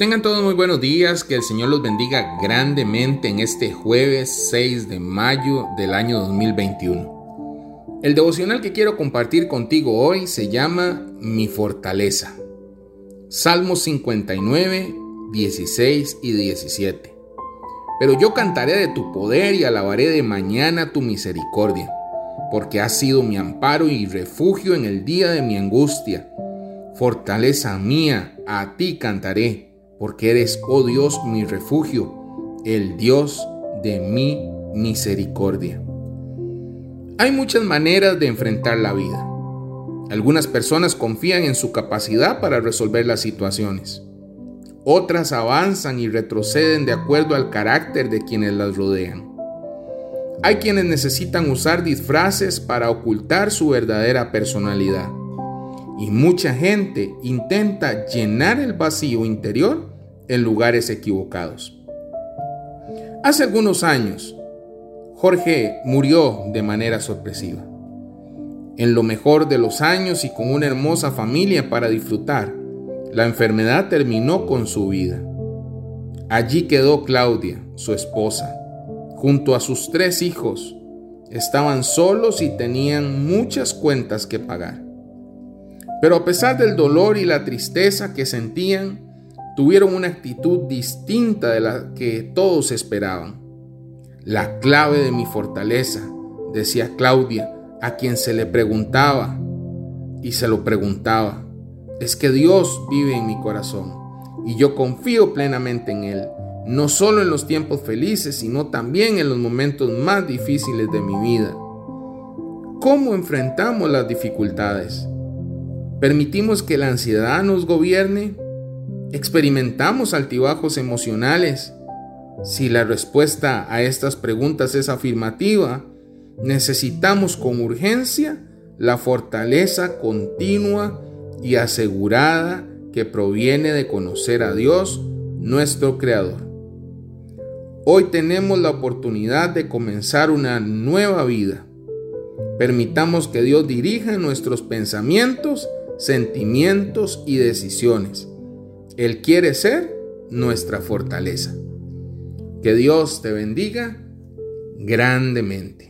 Tengan todos muy buenos días, que el Señor los bendiga grandemente en este jueves 6 de mayo del año 2021. El devocional que quiero compartir contigo hoy se llama Mi fortaleza. Salmos 59, 16 y 17. Pero yo cantaré de tu poder y alabaré de mañana tu misericordia, porque has sido mi amparo y refugio en el día de mi angustia. Fortaleza mía, a ti cantaré porque eres, oh Dios, mi refugio, el Dios de mi misericordia. Hay muchas maneras de enfrentar la vida. Algunas personas confían en su capacidad para resolver las situaciones. Otras avanzan y retroceden de acuerdo al carácter de quienes las rodean. Hay quienes necesitan usar disfraces para ocultar su verdadera personalidad. Y mucha gente intenta llenar el vacío interior en lugares equivocados. Hace algunos años, Jorge murió de manera sorpresiva. En lo mejor de los años y con una hermosa familia para disfrutar, la enfermedad terminó con su vida. Allí quedó Claudia, su esposa, junto a sus tres hijos. Estaban solos y tenían muchas cuentas que pagar. Pero a pesar del dolor y la tristeza que sentían, tuvieron una actitud distinta de la que todos esperaban. La clave de mi fortaleza, decía Claudia, a quien se le preguntaba y se lo preguntaba, es que Dios vive en mi corazón y yo confío plenamente en Él, no solo en los tiempos felices, sino también en los momentos más difíciles de mi vida. ¿Cómo enfrentamos las dificultades? ¿Permitimos que la ansiedad nos gobierne? ¿Experimentamos altibajos emocionales? Si la respuesta a estas preguntas es afirmativa, necesitamos con urgencia la fortaleza continua y asegurada que proviene de conocer a Dios, nuestro Creador. Hoy tenemos la oportunidad de comenzar una nueva vida. Permitamos que Dios dirija nuestros pensamientos, sentimientos y decisiones él quiere ser nuestra fortaleza. Que Dios te bendiga grandemente.